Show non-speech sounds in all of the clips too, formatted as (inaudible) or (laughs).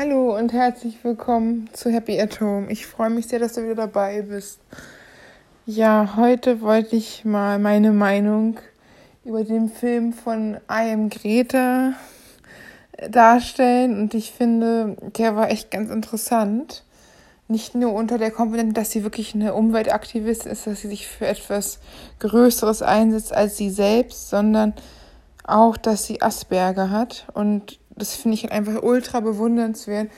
Hallo und herzlich willkommen zu Happy at Home. Ich freue mich sehr, dass du wieder dabei bist. Ja, heute wollte ich mal meine Meinung über den Film von I Am Greta darstellen und ich finde, der war echt ganz interessant. Nicht nur unter der Komponente, dass sie wirklich eine Umweltaktivistin ist, dass sie sich für etwas Größeres einsetzt als sie selbst, sondern auch, dass sie Asperger hat und das finde ich einfach ultra bewundernswert,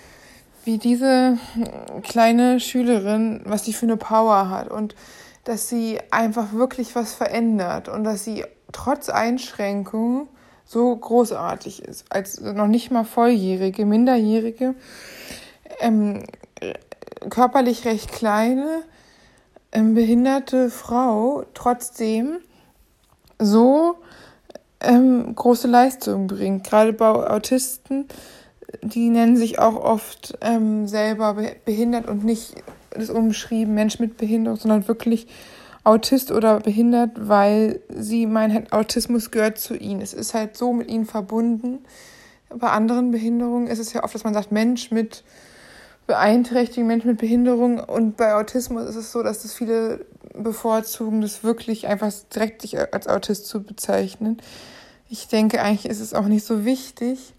wie diese kleine Schülerin, was sie für eine Power hat und dass sie einfach wirklich was verändert und dass sie trotz Einschränkungen so großartig ist, als noch nicht mal volljährige, minderjährige, ähm, körperlich recht kleine, ähm, behinderte Frau trotzdem so ähm, große Leistungen bringt. Gerade bei Autisten, die nennen sich auch oft ähm, selber behindert und nicht das umschrieben Mensch mit Behinderung, sondern wirklich Autist oder behindert, weil sie meinen, halt, Autismus gehört zu ihnen. Es ist halt so mit ihnen verbunden. Bei anderen Behinderungen ist es ja oft, dass man sagt, Mensch mit beeinträchtigung, Mensch mit Behinderung. Und bei Autismus ist es so, dass das viele bevorzugen, das wirklich einfach direkt sich als Autist zu bezeichnen. Ich denke, eigentlich ist es auch nicht so wichtig.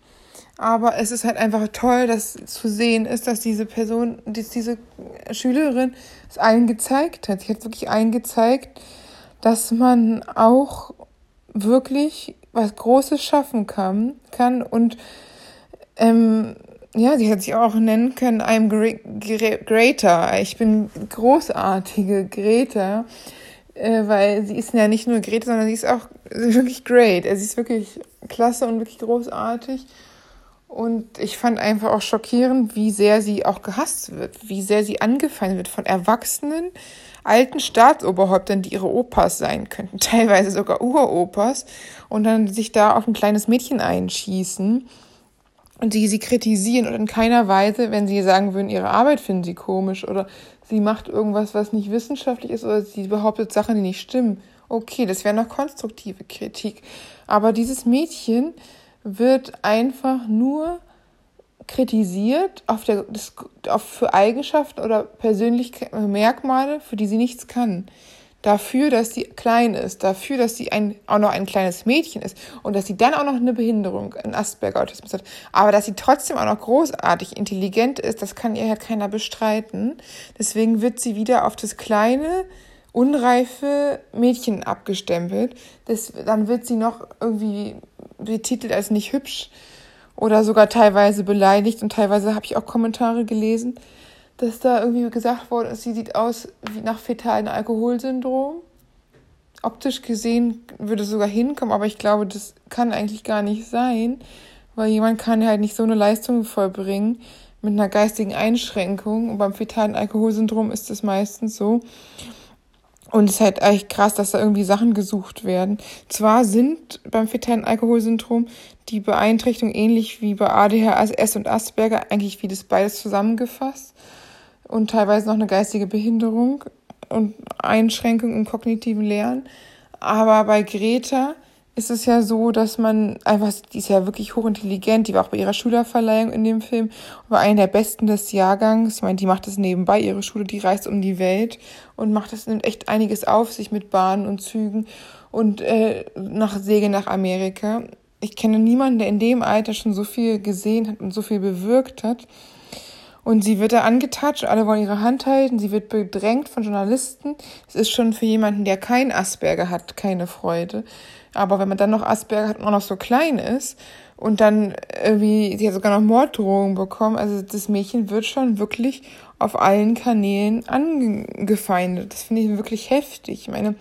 Aber es ist halt einfach toll, dass zu sehen ist, dass diese Person, dass diese Schülerin es allen gezeigt hat. Sie hat wirklich allen gezeigt, dass man auch wirklich was Großes schaffen kann, kann und ähm, ja, sie hat sich auch nennen können, I'm greater. Ich bin großartige Greta, äh, weil sie ist ja nicht nur Greta, sondern sie ist auch wirklich great. Also sie ist wirklich klasse und wirklich großartig. Und ich fand einfach auch schockierend, wie sehr sie auch gehasst wird, wie sehr sie angefallen wird von Erwachsenen, alten Staatsoberhäuptern, die ihre Opas sein könnten, (laughs) teilweise sogar Uropas, und dann sich da auf ein kleines Mädchen einschießen und die sie kritisieren und in keiner Weise, wenn sie sagen würden, ihre Arbeit finden sie komisch oder sie macht irgendwas, was nicht wissenschaftlich ist oder sie behauptet Sachen, die nicht stimmen. Okay, das wäre noch konstruktive Kritik. Aber dieses Mädchen wird einfach nur kritisiert auf der, auf, für Eigenschaften oder persönliche Merkmale, für die sie nichts kann dafür, dass sie klein ist, dafür, dass sie ein, auch noch ein kleines Mädchen ist und dass sie dann auch noch eine Behinderung, ein Asperger-Autismus hat. Aber dass sie trotzdem auch noch großartig intelligent ist, das kann ihr halt keiner bestreiten. Deswegen wird sie wieder auf das kleine, unreife Mädchen abgestempelt. Das, dann wird sie noch irgendwie betitelt als nicht hübsch oder sogar teilweise beleidigt und teilweise habe ich auch Kommentare gelesen dass da irgendwie gesagt ist, sie sieht aus wie nach fetalen Alkoholsyndrom. Optisch gesehen würde es sogar hinkommen, aber ich glaube, das kann eigentlich gar nicht sein, weil jemand kann halt nicht so eine Leistung vollbringen mit einer geistigen Einschränkung. Und beim fetalen Alkoholsyndrom ist es meistens so. Und es ist halt echt krass, dass da irgendwie Sachen gesucht werden. Zwar sind beim fetalen Alkoholsyndrom die Beeinträchtigungen ähnlich wie bei ADHS und Asperger eigentlich wie das beides zusammengefasst und teilweise noch eine geistige Behinderung und Einschränkung im kognitiven Lernen. Aber bei Greta ist es ja so, dass man einfach, die ist ja wirklich hochintelligent, die war auch bei ihrer Schülerverleihung in dem Film, war eine der besten des Jahrgangs. Ich meine, die macht das nebenbei, ihre Schule, die reist um die Welt und macht das, nimmt echt einiges auf sich mit Bahnen und Zügen und äh, nach Säge nach Amerika. Ich kenne niemanden, der in dem Alter schon so viel gesehen hat und so viel bewirkt hat. Und sie wird da angetatscht, alle wollen ihre Hand halten, sie wird bedrängt von Journalisten. Es ist schon für jemanden, der kein Asperger hat, keine Freude. Aber wenn man dann noch Asperger hat und auch noch so klein ist und dann irgendwie, sie hat sogar noch Morddrohungen bekommen, also das Mädchen wird schon wirklich auf allen Kanälen angefeindet. Das finde ich wirklich heftig. Ich meine,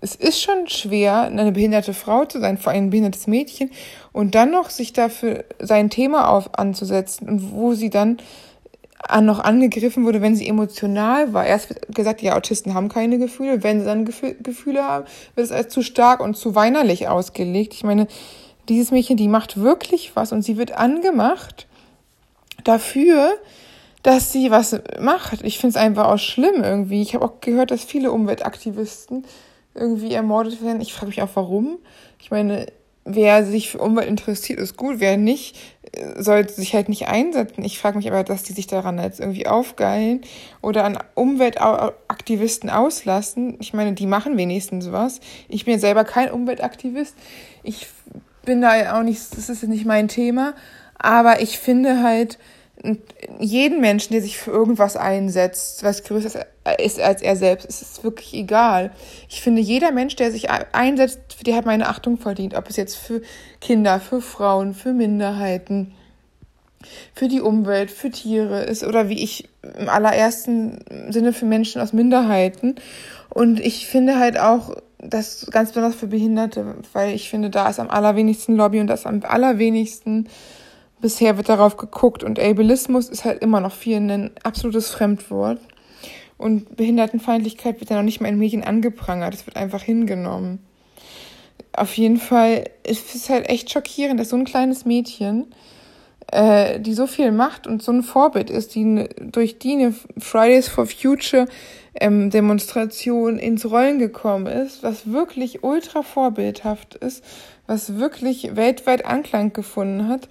es ist schon schwer, eine behinderte Frau zu sein, vor allem ein behindertes Mädchen, und dann noch sich dafür sein Thema auf anzusetzen wo sie dann an, noch angegriffen wurde, wenn sie emotional war. Erst wird gesagt, ja, Autisten haben keine Gefühle. Wenn sie dann Gefühl, Gefühle haben, wird es als zu stark und zu weinerlich ausgelegt. Ich meine, dieses Mädchen, die macht wirklich was und sie wird angemacht dafür, dass sie was macht. Ich finde es einfach auch schlimm irgendwie. Ich habe auch gehört, dass viele Umweltaktivisten irgendwie ermordet werden. Ich frage mich auch, warum. Ich meine, wer sich für Umwelt interessiert, ist gut. Wer nicht, äh, sollte sich halt nicht einsetzen. Ich frage mich aber, dass die sich daran jetzt irgendwie aufgeilen oder an Umweltaktivisten auslassen. Ich meine, die machen wenigstens was. Ich bin selber kein Umweltaktivist. Ich bin da auch nicht, das ist nicht mein Thema. Aber ich finde halt, jeden Menschen, der sich für irgendwas einsetzt, was größer ist als er selbst, ist es wirklich egal. Ich finde, jeder Mensch, der sich einsetzt, der hat meine Achtung verdient. Ob es jetzt für Kinder, für Frauen, für Minderheiten, für die Umwelt, für Tiere ist oder wie ich im allerersten Sinne für Menschen aus Minderheiten. Und ich finde halt auch, das ganz besonders für Behinderte, weil ich finde, da ist am allerwenigsten Lobby und das am allerwenigsten bisher wird darauf geguckt und Ableismus ist halt immer noch viel ein absolutes Fremdwort. Und Behindertenfeindlichkeit wird ja noch nicht mal in Medien angeprangert, es wird einfach hingenommen. Auf jeden Fall ist es halt echt schockierend, dass so ein kleines Mädchen, äh, die so viel macht und so ein Vorbild ist, die durch die eine Fridays for Future ähm, Demonstration ins Rollen gekommen ist, was wirklich ultra vorbildhaft ist, was wirklich weltweit Anklang gefunden hat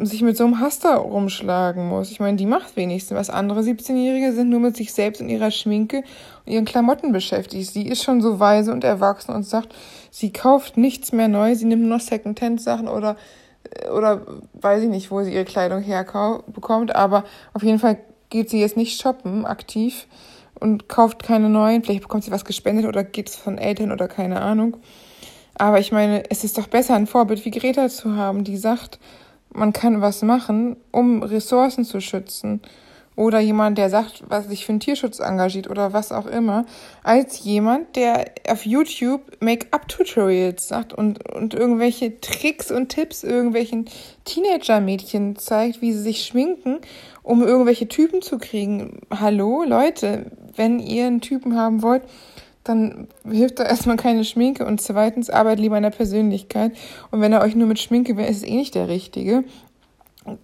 sich mit so einem Haster rumschlagen muss. Ich meine, die macht wenigstens was. Andere 17-Jährige sind nur mit sich selbst und ihrer Schminke und ihren Klamotten beschäftigt. Sie ist schon so weise und erwachsen und sagt, sie kauft nichts mehr neu, sie nimmt nur Secondhand-Sachen oder, oder weiß ich nicht, wo sie ihre Kleidung herbekommt, aber auf jeden Fall geht sie jetzt nicht shoppen aktiv und kauft keine neuen. Vielleicht bekommt sie was gespendet oder geht es von Eltern oder keine Ahnung. Aber ich meine, es ist doch besser, ein Vorbild wie Greta zu haben, die sagt, man kann was machen, um Ressourcen zu schützen. Oder jemand, der sagt, was sich für den Tierschutz engagiert oder was auch immer, als jemand, der auf YouTube Make-up-Tutorials sagt und, und irgendwelche Tricks und Tipps irgendwelchen Teenager-Mädchen zeigt, wie sie sich schminken, um irgendwelche Typen zu kriegen. Hallo, Leute, wenn ihr einen Typen haben wollt, dann hilft da erstmal keine Schminke und zweitens arbeitet lieber an der Persönlichkeit. Und wenn er euch nur mit Schminke wäre, ist es eh nicht der Richtige.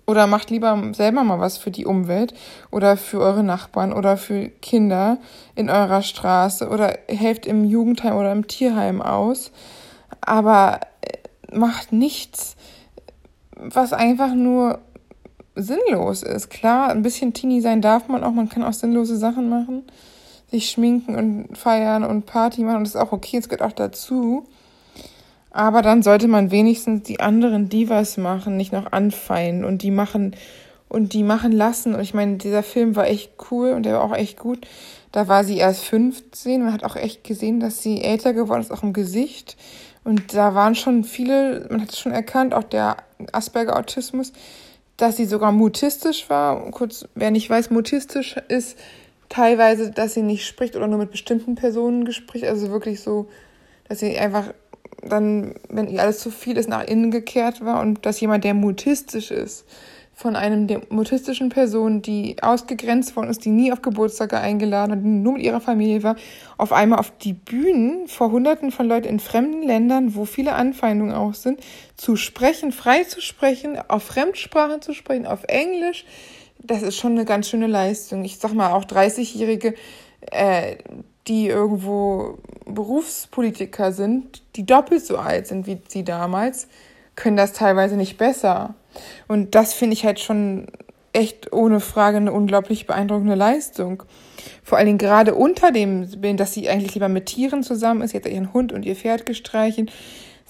Oder macht lieber selber mal was für die Umwelt oder für eure Nachbarn oder für Kinder in eurer Straße oder helft im Jugendheim oder im Tierheim aus. Aber äh, macht nichts, was einfach nur sinnlos ist. Klar, ein bisschen teeny sein darf man auch, man kann auch sinnlose Sachen machen sich schminken und feiern und Party machen. Und das ist auch okay, es gehört auch dazu. Aber dann sollte man wenigstens die anderen Divas machen, nicht noch anfeinden und die machen und die machen lassen. Und ich meine, dieser Film war echt cool und der war auch echt gut. Da war sie erst 15. Man hat auch echt gesehen, dass sie älter geworden ist, auch im Gesicht. Und da waren schon viele, man hat es schon erkannt, auch der Asperger-Autismus, dass sie sogar mutistisch war. Kurz, wer nicht weiß, mutistisch ist, teilweise, dass sie nicht spricht oder nur mit bestimmten Personen gespricht. Also wirklich so, dass sie einfach dann, wenn ihr alles zu viel ist, nach innen gekehrt war und dass jemand, der mutistisch ist, von einem der mutistischen Person, die ausgegrenzt worden ist, die nie auf Geburtstage eingeladen hat, die nur mit ihrer Familie war, auf einmal auf die Bühnen vor Hunderten von Leuten in fremden Ländern, wo viele Anfeindungen auch sind, zu sprechen, frei zu sprechen, auf Fremdsprachen zu sprechen, auf Englisch, das ist schon eine ganz schöne Leistung. Ich sag mal, auch 30-Jährige, äh, die irgendwo Berufspolitiker sind, die doppelt so alt sind wie sie damals, können das teilweise nicht besser. Und das finde ich halt schon echt ohne Frage eine unglaublich beeindruckende Leistung. Vor allen Dingen gerade unter dem Bild, dass sie eigentlich lieber mit Tieren zusammen ist. Hat ihren Hund und ihr Pferd gestreichelt.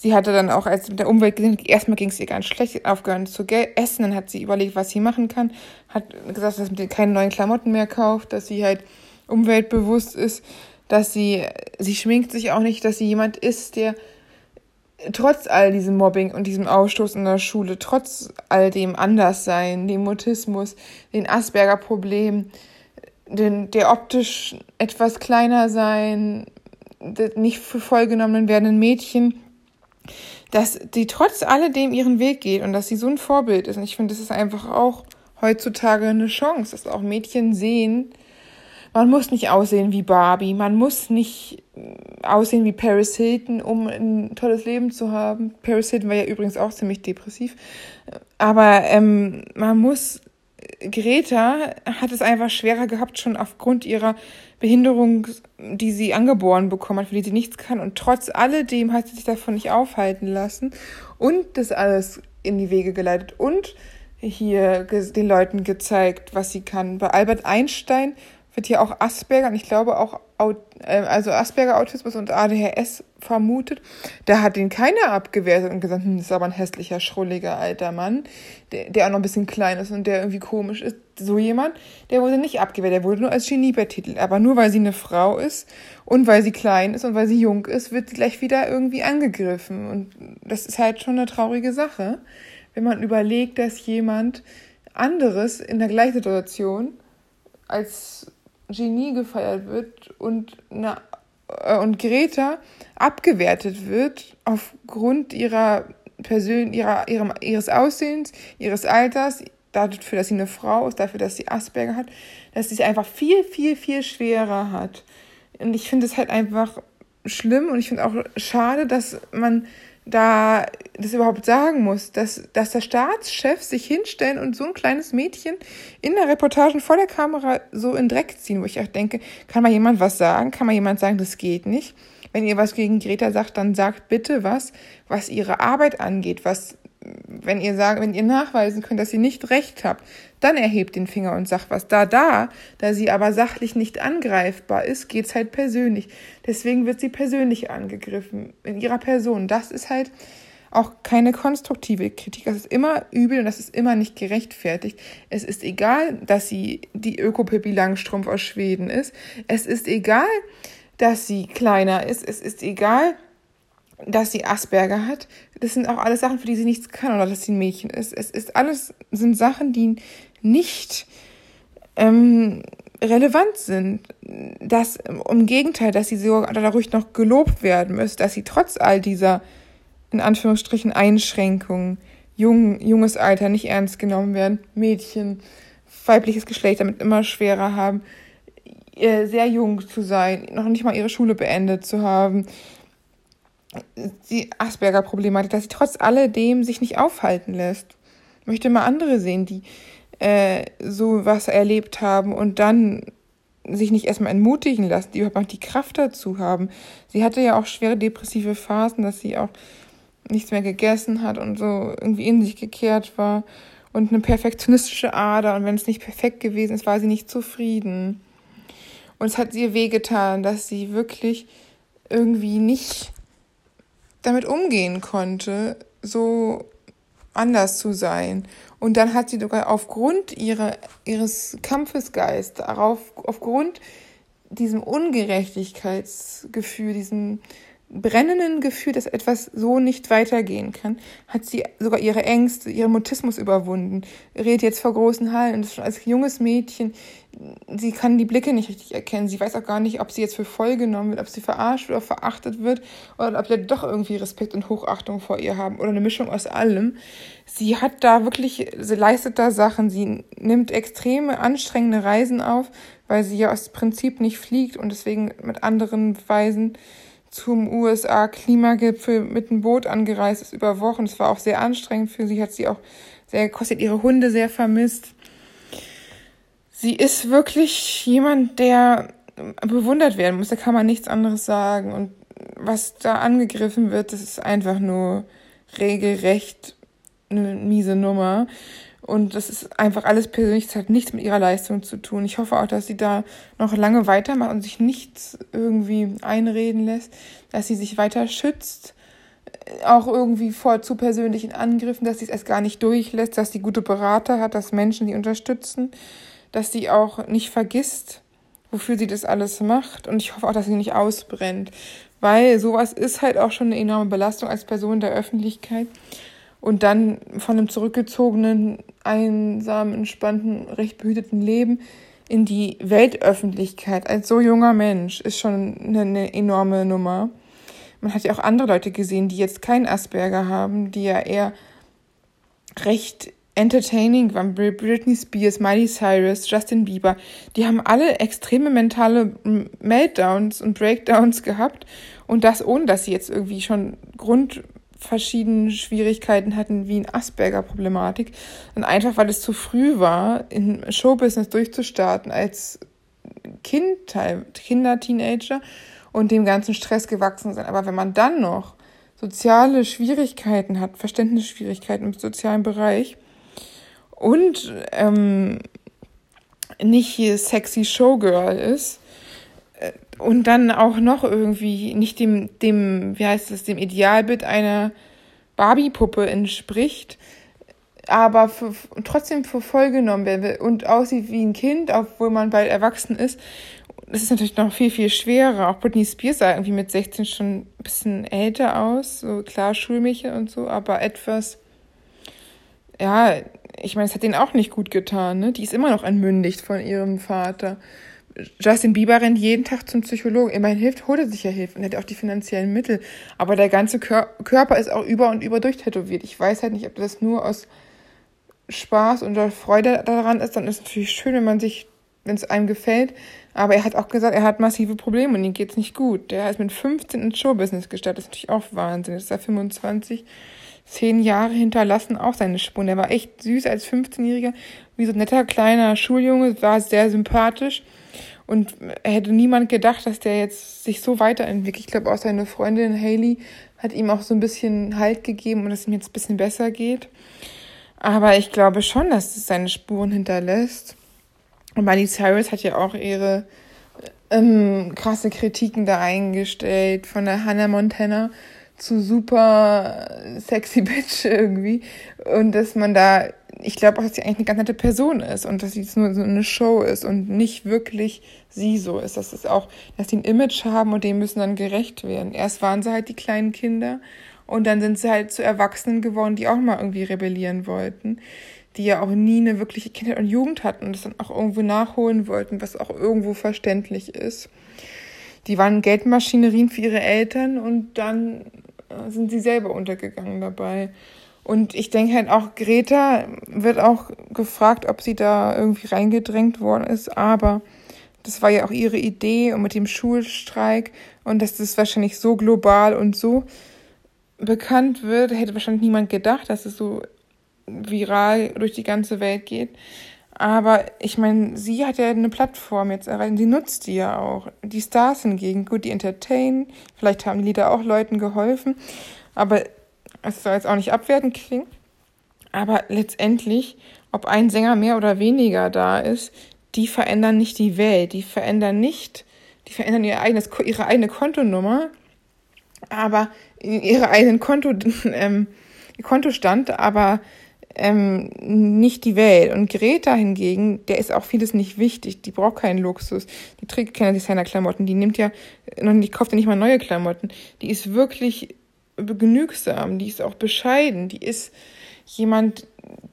Sie hatte dann auch, als mit der Umwelt gesehen, erstmal ging es ihr ganz schlecht, aufgehört zu essen, dann hat sie überlegt, was sie machen kann, hat gesagt, dass sie keine neuen Klamotten mehr kauft, dass sie halt umweltbewusst ist, dass sie, sie schminkt sich auch nicht, dass sie jemand ist, der trotz all diesem Mobbing und diesem Ausstoß in der Schule, trotz all dem Anderssein, dem Mutismus, den Asperger-Problem, den, der optisch etwas kleiner sein, nicht für vollgenommenen werdenden Mädchen, dass sie trotz alledem ihren Weg geht und dass sie so ein Vorbild ist. Und ich finde, das ist einfach auch heutzutage eine Chance, dass auch Mädchen sehen, man muss nicht aussehen wie Barbie, man muss nicht äh, aussehen wie Paris Hilton, um ein tolles Leben zu haben. Paris Hilton war ja übrigens auch ziemlich depressiv. Aber ähm, man muss Greta hat es einfach schwerer gehabt, schon aufgrund ihrer Behinderung, die sie angeboren bekommen hat, für die sie nichts kann. Und trotz alledem hat sie sich davon nicht aufhalten lassen und das alles in die Wege geleitet und hier den Leuten gezeigt, was sie kann. Bei Albert Einstein wird hier auch Asperger und ich glaube auch äh, also Asperger Autismus und ADHS vermutet. Da hat ihn keiner abgewertet und gesagt, hm, das ist aber ein hässlicher, schrulliger alter Mann, der, der auch noch ein bisschen klein ist und der irgendwie komisch ist. So jemand, der wurde nicht abgewertet, der wurde nur als Genie betitelt. Aber nur weil sie eine Frau ist und weil sie klein ist und weil sie jung ist, wird sie gleich wieder irgendwie angegriffen. Und das ist halt schon eine traurige Sache, wenn man überlegt, dass jemand anderes in der gleichen Situation als Genie gefeiert wird und, na, äh, und Greta abgewertet wird aufgrund ihrer Persön ihrer, ihrem, ihres Aussehens, ihres Alters, dafür, dass sie eine Frau ist, dafür, dass sie Asperger hat, dass sie es einfach viel, viel, viel schwerer hat. Und ich finde es halt einfach schlimm und ich finde auch schade, dass man da das überhaupt sagen muss, dass, dass der Staatschef sich hinstellen und so ein kleines Mädchen in der Reportage vor der Kamera so in Dreck ziehen, wo ich auch denke, kann mal jemand was sagen? Kann mal jemand sagen, das geht nicht? Wenn ihr was gegen Greta sagt, dann sagt bitte was, was ihre Arbeit angeht, was wenn ihr sagt, wenn ihr nachweisen könnt, dass ihr nicht recht habt, dann erhebt den Finger und sagt was. Da, da, da sie aber sachlich nicht angreifbar ist, geht's halt persönlich. Deswegen wird sie persönlich angegriffen in ihrer Person. Das ist halt auch keine konstruktive Kritik. Das ist immer übel und das ist immer nicht gerechtfertigt. Es ist egal, dass sie die Öko-Pippi Langstrumpf aus Schweden ist. Es ist egal, dass sie kleiner ist. Es ist egal, dass sie Asperger hat. Das sind auch alles Sachen, für die sie nichts kann oder dass sie ein Mädchen ist. Es ist alles sind Sachen, die nicht ähm, relevant sind. Das, im Gegenteil, dass sie sogar dadurch noch gelobt werden müsste, dass sie trotz all dieser, in Anführungsstrichen, Einschränkungen, jung, junges Alter nicht ernst genommen werden, Mädchen, weibliches Geschlecht damit immer schwerer haben, äh, sehr jung zu sein, noch nicht mal ihre Schule beendet zu haben, die Asperger-Problematik, dass sie trotz alledem sich nicht aufhalten lässt. Ich möchte mal andere sehen, die äh, so was erlebt haben und dann sich nicht erstmal entmutigen lassen, die überhaupt die Kraft dazu haben. Sie hatte ja auch schwere depressive Phasen, dass sie auch nichts mehr gegessen hat und so irgendwie in sich gekehrt war und eine perfektionistische Ader und wenn es nicht perfekt gewesen ist, war sie nicht zufrieden. Und es hat ihr wehgetan, dass sie wirklich irgendwie nicht damit umgehen konnte, so anders zu sein. Und dann hat sie sogar aufgrund ihrer, ihres Kampfesgeistes, darauf, aufgrund diesem Ungerechtigkeitsgefühl, diesem brennenden Gefühl, dass etwas so nicht weitergehen kann, hat sie sogar ihre Ängste, ihren Mutismus überwunden. Redet jetzt vor großen Hallen und ist schon als junges Mädchen, sie kann die Blicke nicht richtig erkennen. Sie weiß auch gar nicht, ob sie jetzt für voll genommen wird, ob sie verarscht oder verachtet wird oder ob wir doch irgendwie Respekt und Hochachtung vor ihr haben oder eine Mischung aus allem. Sie hat da wirklich, sie leistet da Sachen, sie nimmt extreme anstrengende Reisen auf, weil sie ja aus Prinzip nicht fliegt und deswegen mit anderen Weisen zum USA-Klimagipfel mit dem Boot angereist ist über Wochen. Es war auch sehr anstrengend für sie, hat sie auch sehr, kostet ihre Hunde sehr vermisst. Sie ist wirklich jemand, der bewundert werden muss. Da kann man nichts anderes sagen. Und was da angegriffen wird, das ist einfach nur regelrecht eine miese Nummer. Und das ist einfach alles persönlich, das hat nichts mit ihrer Leistung zu tun. Ich hoffe auch, dass sie da noch lange weitermacht und sich nichts irgendwie einreden lässt, dass sie sich weiter schützt, auch irgendwie vor zu persönlichen Angriffen, dass sie es erst gar nicht durchlässt, dass sie gute Berater hat, dass Menschen sie unterstützen, dass sie auch nicht vergisst, wofür sie das alles macht. Und ich hoffe auch, dass sie nicht ausbrennt, weil sowas ist halt auch schon eine enorme Belastung als Person der Öffentlichkeit und dann von einem zurückgezogenen, einsamen, entspannten, recht behüteten Leben in die Weltöffentlichkeit als so junger Mensch ist schon eine, eine enorme Nummer. Man hat ja auch andere Leute gesehen, die jetzt keinen Asperger haben, die ja eher recht entertaining waren. Britney Spears, Miley Cyrus, Justin Bieber, die haben alle extreme mentale Meltdowns und Breakdowns gehabt und das ohne, dass sie jetzt irgendwie schon Grund verschiedene Schwierigkeiten hatten, wie in Asperger-Problematik. Und einfach, weil es zu früh war, in Showbusiness durchzustarten als Kind, Kinder, Teenager und dem ganzen Stress gewachsen sind. Aber wenn man dann noch soziale Schwierigkeiten hat, Verständnisschwierigkeiten im sozialen Bereich und ähm, nicht hier sexy Showgirl ist äh, und dann auch noch irgendwie nicht dem, dem, wie heißt das, dem Idealbild einer Barbie-Puppe entspricht, aber für, trotzdem für voll genommen wird und aussieht wie ein Kind, obwohl man bald erwachsen ist. Das ist natürlich noch viel, viel schwerer. Auch Britney Spears sah irgendwie mit 16 schon ein bisschen älter aus, so klar Schulmädchen und so, aber etwas, ja, ich meine, es hat denen auch nicht gut getan, ne? Die ist immer noch entmündigt von ihrem Vater. Justin Bieber rennt jeden Tag zum Psychologen. Immerhin hilft, holt er sich ja Hilfe und hat auch die finanziellen Mittel. Aber der ganze Kör Körper ist auch über und über durchtätowiert. Ich weiß halt nicht, ob das nur aus Spaß und Freude daran ist. Dann ist es natürlich schön, wenn man sich, wenn es einem gefällt. Aber er hat auch gesagt, er hat massive Probleme und ihm geht's nicht gut. Der ist mit 15 ins Showbusiness gestartet. Das ist natürlich auch Wahnsinn. Jetzt ist er 25 zehn Jahre hinterlassen auch seine Spuren. Der war echt süß als 15-Jähriger, wie so ein netter kleiner Schuljunge, war sehr sympathisch. Und hätte niemand gedacht, dass der jetzt sich so weiterentwickelt. Ich glaube, auch seine Freundin Haley hat ihm auch so ein bisschen Halt gegeben und dass es ihm jetzt ein bisschen besser geht. Aber ich glaube schon, dass es seine Spuren hinterlässt. Und Miley Cyrus hat ja auch ihre ähm, krasse Kritiken da eingestellt von der Hannah Montana zu super sexy (laughs) Bitch irgendwie. Und dass man da, ich glaube auch, dass sie eigentlich eine ganz nette Person ist und dass sie jetzt nur so eine Show ist und nicht wirklich sie so ist. Das ist auch, dass sie ein Image haben und dem müssen dann gerecht werden. Erst waren sie halt die kleinen Kinder und dann sind sie halt zu Erwachsenen geworden, die auch mal irgendwie rebellieren wollten. Die ja auch nie eine wirkliche Kindheit und Jugend hatten und das dann auch irgendwo nachholen wollten, was auch irgendwo verständlich ist. Die waren Geldmaschinerien für ihre Eltern und dann sind sie selber untergegangen dabei. Und ich denke halt auch, Greta wird auch gefragt, ob sie da irgendwie reingedrängt worden ist, aber das war ja auch ihre Idee und mit dem Schulstreik und dass das wahrscheinlich so global und so bekannt wird, hätte wahrscheinlich niemand gedacht, dass es so viral durch die ganze Welt geht. Aber ich meine, sie hat ja eine Plattform jetzt erreicht, sie nutzt die ja auch. Die Stars hingegen, gut, die entertainen, vielleicht haben die Lieder auch Leuten geholfen, aber es soll jetzt auch nicht abwertend klingen. Aber letztendlich, ob ein Sänger mehr oder weniger da ist, die verändern nicht die Welt, die verändern nicht, die verändern ihr eigenes, ihre eigene Kontonummer, aber ihre eigenen Konto, (laughs) ähm, Kontostand, aber ähm, nicht die Welt. Und Greta hingegen, der ist auch vieles nicht wichtig. Die braucht keinen Luxus. Die trägt keine Designer-Klamotten. Die nimmt ja, die kauft ja nicht mal neue Klamotten. Die ist wirklich genügsam. Die ist auch bescheiden. Die ist jemand,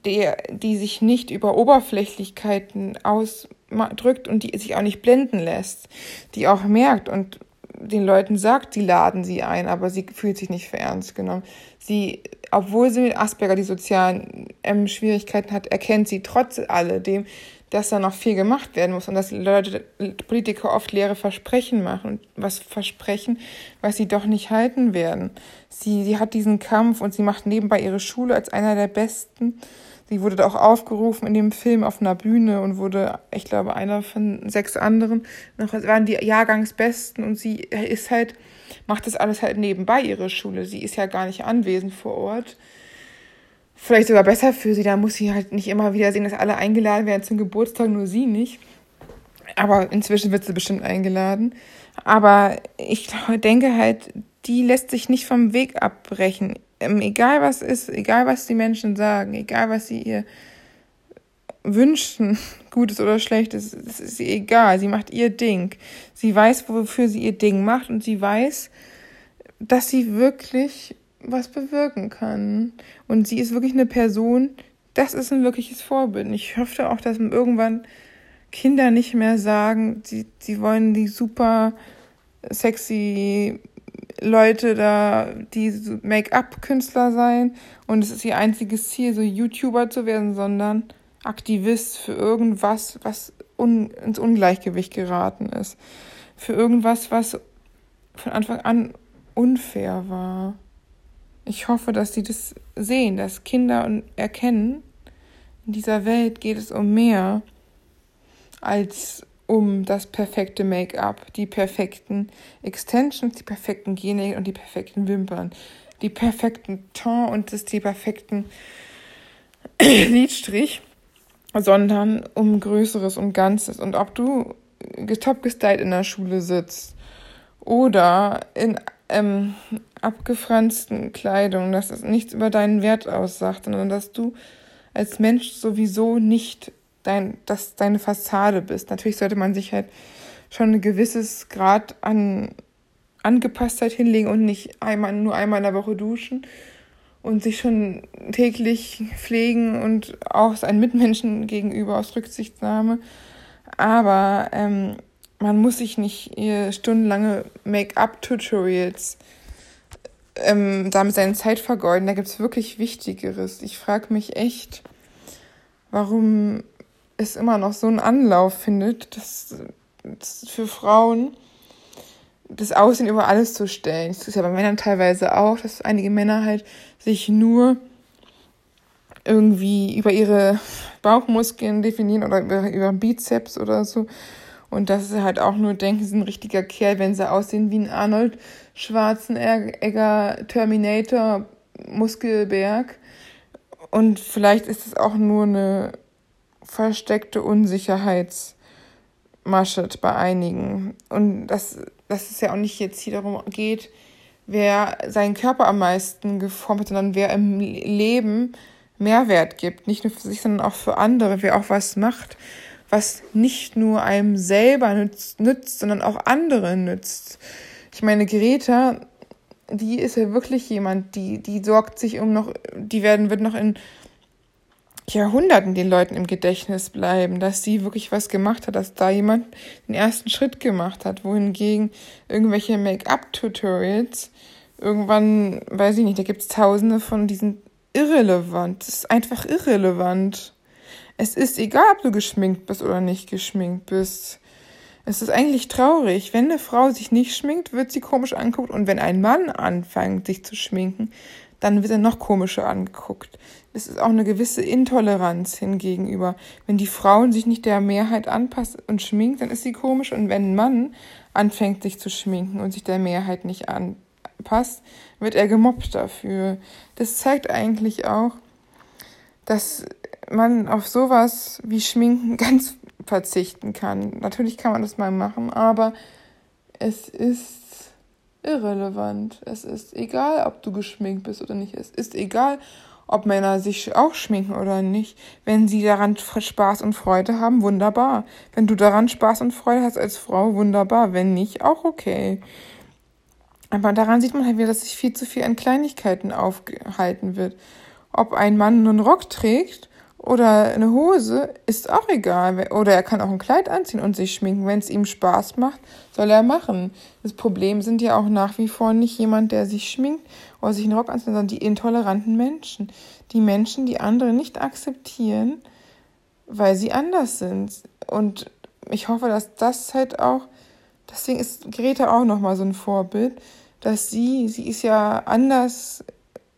der, die sich nicht über Oberflächlichkeiten ausdrückt und die sich auch nicht blenden lässt. Die auch merkt und den Leuten sagt, sie laden sie ein, aber sie fühlt sich nicht für ernst genommen. Sie, obwohl sie mit Asperger die sozialen ähm, Schwierigkeiten hat, erkennt sie trotz alledem, dass da noch viel gemacht werden muss und dass Leute, Politiker oft leere Versprechen machen und was versprechen, was sie doch nicht halten werden. Sie, sie hat diesen Kampf und sie macht nebenbei ihre Schule als einer der besten Sie wurde auch aufgerufen in dem Film auf einer Bühne und wurde, ich glaube, einer von sechs anderen. Noch waren die Jahrgangsbesten und sie ist halt, macht das alles halt nebenbei ihre Schule. Sie ist ja gar nicht anwesend vor Ort. Vielleicht sogar besser für sie, da muss sie halt nicht immer wieder sehen, dass alle eingeladen werden zum Geburtstag, nur sie nicht. Aber inzwischen wird sie bestimmt eingeladen. Aber ich denke halt, die lässt sich nicht vom Weg abbrechen. Ähm, egal was ist, egal was die Menschen sagen, egal was sie ihr wünschen, (laughs) Gutes oder Schlechtes, das ist ihr egal. Sie macht ihr Ding. Sie weiß, wofür sie ihr Ding macht und sie weiß, dass sie wirklich was bewirken kann. Und sie ist wirklich eine Person, das ist ein wirkliches Vorbild. Ich hoffe auch, dass irgendwann Kinder nicht mehr sagen, sie, sie wollen die super sexy Leute da, die Make-up-Künstler sein und es ist ihr einziges Ziel, so YouTuber zu werden, sondern Aktivist für irgendwas, was un ins Ungleichgewicht geraten ist. Für irgendwas, was von Anfang an unfair war. ich hoffe, dass sie das sehen, dass Kinder erkennen, in dieser Welt geht es um mehr als um das perfekte Make-up, die perfekten Extensions, die perfekten Gene und die perfekten Wimpern, die perfekten Ton und das, die perfekten (clears throat) Lidstrich, sondern um Größeres und Ganzes. Und ob du top gestylt in der Schule sitzt oder in ähm, abgefransten Kleidung, dass es nichts über deinen Wert aussagt, sondern dass du als Mensch sowieso nicht dein, dass deine Fassade bist. Natürlich sollte man sich halt schon ein gewisses Grad an Angepasstheit hinlegen und nicht einmal, nur einmal in der Woche duschen und sich schon täglich pflegen und auch seinen Mitmenschen gegenüber aus Rücksichtnahme. Aber ähm, man muss sich nicht stundenlange Make-up-Tutorials ähm, damit seine Zeit vergeuden. Da gibt es wirklich Wichtigeres. Ich frage mich echt, warum es immer noch so einen Anlauf findet, dass, dass für Frauen das Aussehen über alles zu stellen. Das ist ja bei Männern teilweise auch, dass einige Männer halt sich nur irgendwie über ihre Bauchmuskeln definieren oder über, über Bizeps oder so. Und dass sie halt auch nur denken, sie sind ein richtiger Kerl, wenn sie aussehen wie ein Arnold Schwarzenegger Terminator Muskelberg. Und vielleicht ist es auch nur eine versteckte Unsicherheitsmasche bei einigen. Und dass, dass es ja auch nicht jetzt hier darum geht, wer seinen Körper am meisten geformt hat, sondern wer im Leben Mehrwert gibt. Nicht nur für sich, sondern auch für andere, wer auch was macht, was nicht nur einem selber nützt, nützt sondern auch andere nützt. Ich meine, Greta, die ist ja wirklich jemand, die, die sorgt sich um noch, die werden, wird noch in Jahrhunderten den Leuten im Gedächtnis bleiben, dass sie wirklich was gemacht hat, dass da jemand den ersten Schritt gemacht hat, wohingegen irgendwelche Make-up-Tutorials irgendwann, weiß ich nicht, da gibt es tausende von diesen irrelevant. Das ist einfach irrelevant. Es ist egal, ob du geschminkt bist oder nicht geschminkt bist. Es ist eigentlich traurig. Wenn eine Frau sich nicht schminkt, wird sie komisch angeguckt. Und wenn ein Mann anfängt, sich zu schminken, dann wird er noch komischer angeguckt. Es ist auch eine gewisse Intoleranz hingegenüber. Wenn die Frauen sich nicht der Mehrheit anpasst und schminkt, dann ist sie komisch. Und wenn ein Mann anfängt, sich zu schminken und sich der Mehrheit nicht anpasst, wird er gemobbt dafür. Das zeigt eigentlich auch, dass man auf sowas wie Schminken (laughs) ganz verzichten kann. Natürlich kann man das mal machen, aber es ist irrelevant. Es ist egal, ob du geschminkt bist oder nicht. Es ist egal, ob Männer sich auch schminken oder nicht. Wenn sie daran Spaß und Freude haben, wunderbar. Wenn du daran Spaß und Freude hast als Frau, wunderbar. Wenn nicht, auch okay. Aber daran sieht man halt wieder, dass sich viel zu viel an Kleinigkeiten aufgehalten wird. Ob ein Mann einen Rock trägt oder eine Hose ist auch egal. Oder er kann auch ein Kleid anziehen und sich schminken. Wenn es ihm Spaß macht, soll er machen. Das Problem sind ja auch nach wie vor nicht jemand, der sich schminkt oder sich einen Rock anzieht, sondern die intoleranten Menschen. Die Menschen, die andere nicht akzeptieren, weil sie anders sind. Und ich hoffe, dass das halt auch, deswegen ist Greta auch nochmal so ein Vorbild, dass sie, sie ist ja anders,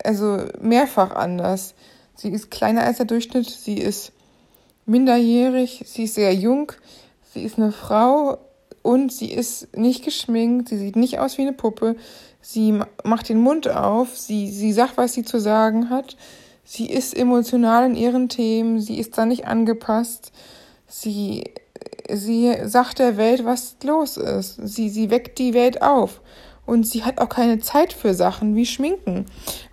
also mehrfach anders Sie ist kleiner als der Durchschnitt, sie ist minderjährig, sie ist sehr jung, sie ist eine Frau und sie ist nicht geschminkt, sie sieht nicht aus wie eine Puppe, sie macht den Mund auf, sie, sie sagt, was sie zu sagen hat, sie ist emotional in ihren Themen, sie ist da nicht angepasst, sie, sie sagt der Welt, was los ist, sie, sie weckt die Welt auf und sie hat auch keine Zeit für Sachen wie Schminken,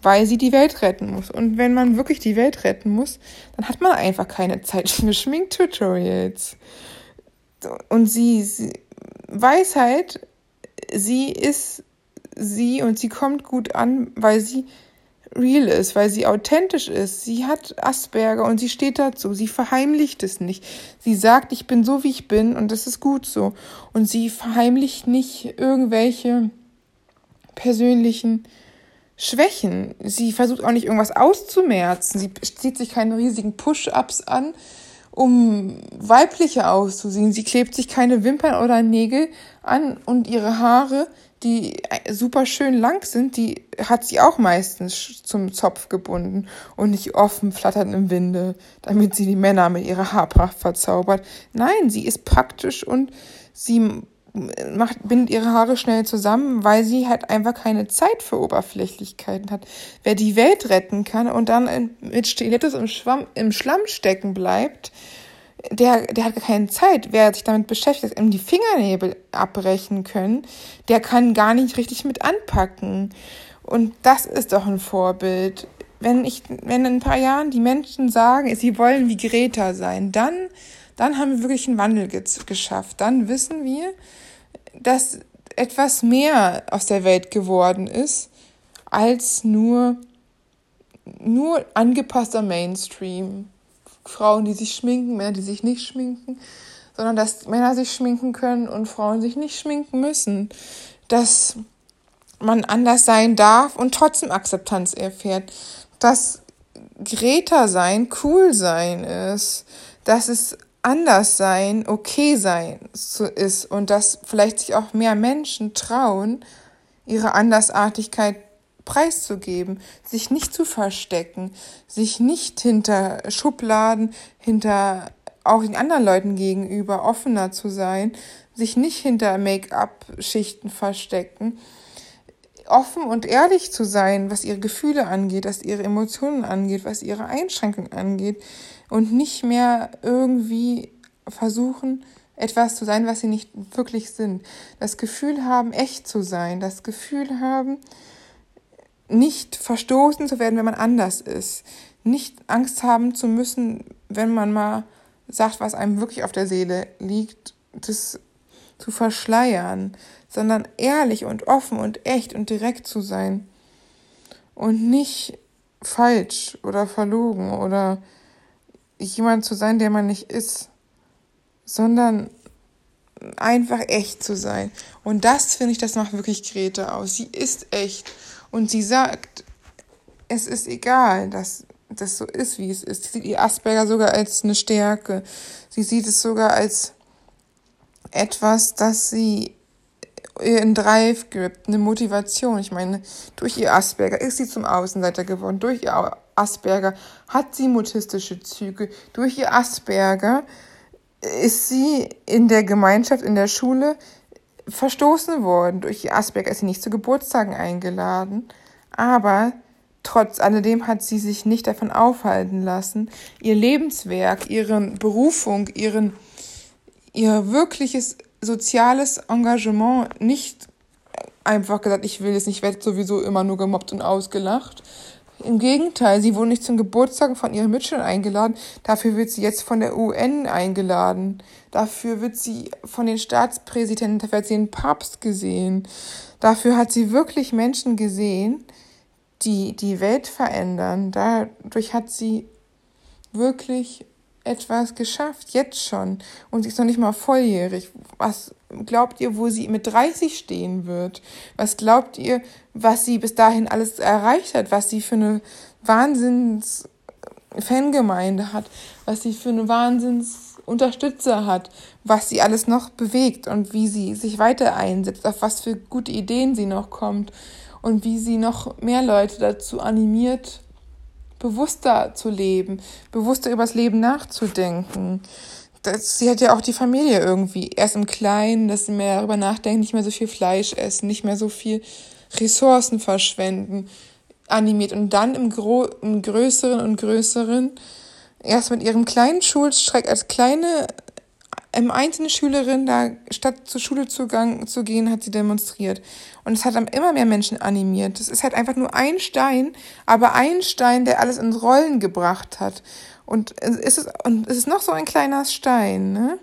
weil sie die Welt retten muss. Und wenn man wirklich die Welt retten muss, dann hat man einfach keine Zeit (laughs) für Schminktutorials. Und sie, sie weiß halt, sie ist sie und sie kommt gut an, weil sie real ist, weil sie authentisch ist. Sie hat Asperger und sie steht dazu. Sie verheimlicht es nicht. Sie sagt, ich bin so, wie ich bin und das ist gut so. Und sie verheimlicht nicht irgendwelche persönlichen Schwächen. Sie versucht auch nicht irgendwas auszumerzen. Sie zieht sich keine riesigen Push-ups an, um weiblicher auszusehen. Sie klebt sich keine Wimpern oder Nägel an und ihre Haare, die super schön lang sind, die hat sie auch meistens zum Zopf gebunden und nicht offen flatternd im Winde, damit sie die Männer mit ihrer Haarpracht verzaubert. Nein, sie ist praktisch und sie macht, bindet ihre Haare schnell zusammen, weil sie halt einfach keine Zeit für Oberflächlichkeiten hat. Wer die Welt retten kann und dann mit Stilettos im, Schwamm, im Schlamm stecken bleibt, der, der hat keine Zeit. Wer sich damit beschäftigt, ihm die Fingernägel abbrechen können, der kann gar nicht richtig mit anpacken. Und das ist doch ein Vorbild. Wenn ich, wenn in ein paar Jahren die Menschen sagen, sie wollen wie Greta sein, dann, dann haben wir wirklich einen Wandel geschafft. Dann wissen wir, dass etwas mehr aus der Welt geworden ist, als nur, nur angepasster Mainstream. Frauen, die sich schminken, Männer, die sich nicht schminken, sondern dass Männer sich schminken können und Frauen sich nicht schminken müssen. Dass man anders sein darf und trotzdem Akzeptanz erfährt. Dass Greta sein cool sein ist. Dass es anders sein, okay sein ist und dass vielleicht sich auch mehr Menschen trauen, ihre Andersartigkeit preiszugeben, sich nicht zu verstecken, sich nicht hinter Schubladen, hinter auch den anderen Leuten gegenüber offener zu sein, sich nicht hinter Make-up-Schichten verstecken, offen und ehrlich zu sein, was ihre Gefühle angeht, was ihre Emotionen angeht, was ihre Einschränkungen angeht und nicht mehr irgendwie versuchen, etwas zu sein, was sie nicht wirklich sind. Das Gefühl haben, echt zu sein, das Gefühl haben, nicht verstoßen zu werden, wenn man anders ist, nicht Angst haben zu müssen, wenn man mal sagt, was einem wirklich auf der Seele liegt, das zu verschleiern, sondern ehrlich und offen und echt und direkt zu sein und nicht falsch oder verlogen oder jemand zu sein, der man nicht ist, sondern einfach echt zu sein. Und das finde ich, das macht wirklich Grete aus. Sie ist echt. Und sie sagt, es ist egal, dass das so ist, wie es ist. Sie sieht ihr Asperger sogar als eine Stärke. Sie sieht es sogar als etwas, das sie ihr Drive gibt, eine Motivation. Ich meine, durch ihr Asperger ist sie zum Außenseiter geworden. Durch ihr Asperger hat sie mutistische Züge. Durch ihr Asperger ist sie in der Gemeinschaft, in der Schule verstoßen worden. Durch ihr Asperger ist sie nicht zu Geburtstagen eingeladen. Aber trotz alledem hat sie sich nicht davon aufhalten lassen, ihr Lebenswerk, ihren Berufung, ihren, ihr wirkliches soziales Engagement nicht einfach gesagt, ich will es nicht, ich werde sowieso immer nur gemobbt und ausgelacht. Im Gegenteil, sie wurde nicht zum Geburtstag von ihren Mitschülern eingeladen, dafür wird sie jetzt von der UN eingeladen. Dafür wird sie von den Staatspräsidenten, dafür hat sie den Papst gesehen. Dafür hat sie wirklich Menschen gesehen, die die Welt verändern. Dadurch hat sie wirklich etwas geschafft, jetzt schon. Und sie ist noch nicht mal volljährig. Was glaubt ihr, wo sie mit 30 stehen wird? Was glaubt ihr, was sie bis dahin alles erreicht hat? Was sie für eine Wahnsinns Fangemeinde hat? Was sie für eine Wahnsinns Unterstützer hat? Was sie alles noch bewegt und wie sie sich weiter einsetzt? Auf was für gute Ideen sie noch kommt? Und wie sie noch mehr Leute dazu animiert, bewusster zu leben, bewusster übers Leben nachzudenken. Das, sie hat ja auch die Familie irgendwie erst im Kleinen, dass sie mehr darüber nachdenken, nicht mehr so viel Fleisch essen, nicht mehr so viel Ressourcen verschwenden, animiert und dann im, Gro im Größeren und Größeren erst mit ihrem kleinen Schulstreck als kleine ähm, einzelne Schülerin da statt zur Schule zu, gang, zu gehen, hat sie demonstriert. Und es hat dann immer mehr Menschen animiert. Das ist halt einfach nur ein Stein, aber ein Stein, der alles ins Rollen gebracht hat. Und es ist, und es ist noch so ein kleiner Stein, ne?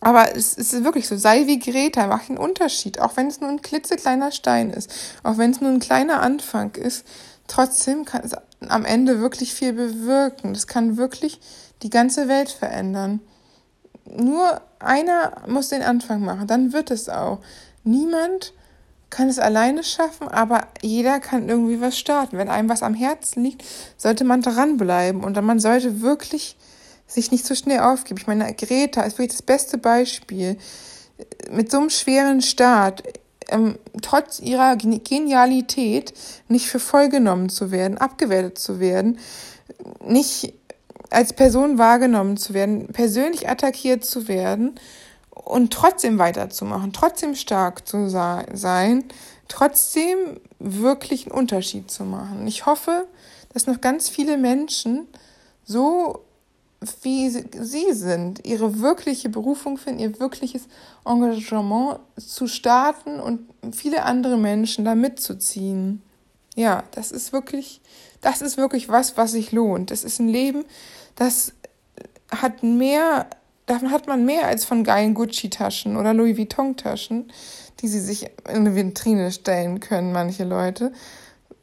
Aber es, ist wirklich so, sei wie Greta, mach einen Unterschied, auch wenn es nur ein klitzekleiner Stein ist, auch wenn es nur ein kleiner Anfang ist, trotzdem kann es am Ende wirklich viel bewirken. Das kann wirklich die ganze Welt verändern nur einer muss den Anfang machen, dann wird es auch. Niemand kann es alleine schaffen, aber jeder kann irgendwie was starten. Wenn einem was am Herzen liegt, sollte man dranbleiben und man sollte wirklich sich nicht so schnell aufgeben. Ich meine, Greta ist wirklich das beste Beispiel. Mit so einem schweren Start ähm, trotz ihrer Genialität nicht für voll genommen zu werden, abgewertet zu werden, nicht als Person wahrgenommen zu werden, persönlich attackiert zu werden und trotzdem weiterzumachen, trotzdem stark zu sein, trotzdem wirklich einen Unterschied zu machen. Ich hoffe, dass noch ganz viele Menschen so wie sie sind, ihre wirkliche Berufung finden, ihr wirkliches Engagement zu starten und viele andere Menschen da mitzuziehen. Ja, das ist wirklich, das ist wirklich was, was sich lohnt. Das ist ein Leben, das hat mehr, davon hat man mehr als von geilen Gucci-Taschen oder Louis Vuitton-Taschen, die sie sich in eine Vitrine stellen können, manche Leute,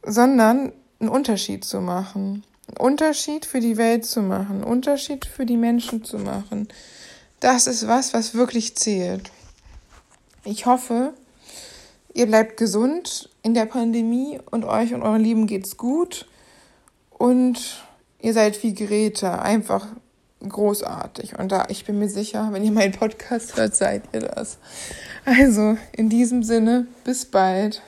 sondern einen Unterschied zu machen. Einen Unterschied für die Welt zu machen, einen Unterschied für die Menschen zu machen. Das ist was, was wirklich zählt. Ich hoffe, ihr bleibt gesund in der Pandemie und euch und euren Lieben geht's gut und ihr seid wie Geräte, einfach großartig. Und da, ich bin mir sicher, wenn ihr meinen Podcast hört, seid ihr das. Also, in diesem Sinne, bis bald.